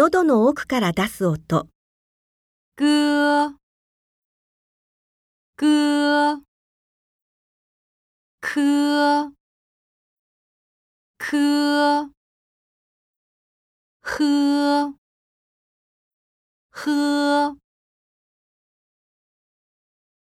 喉の奥から出す音、くー。っ」「くー。っ。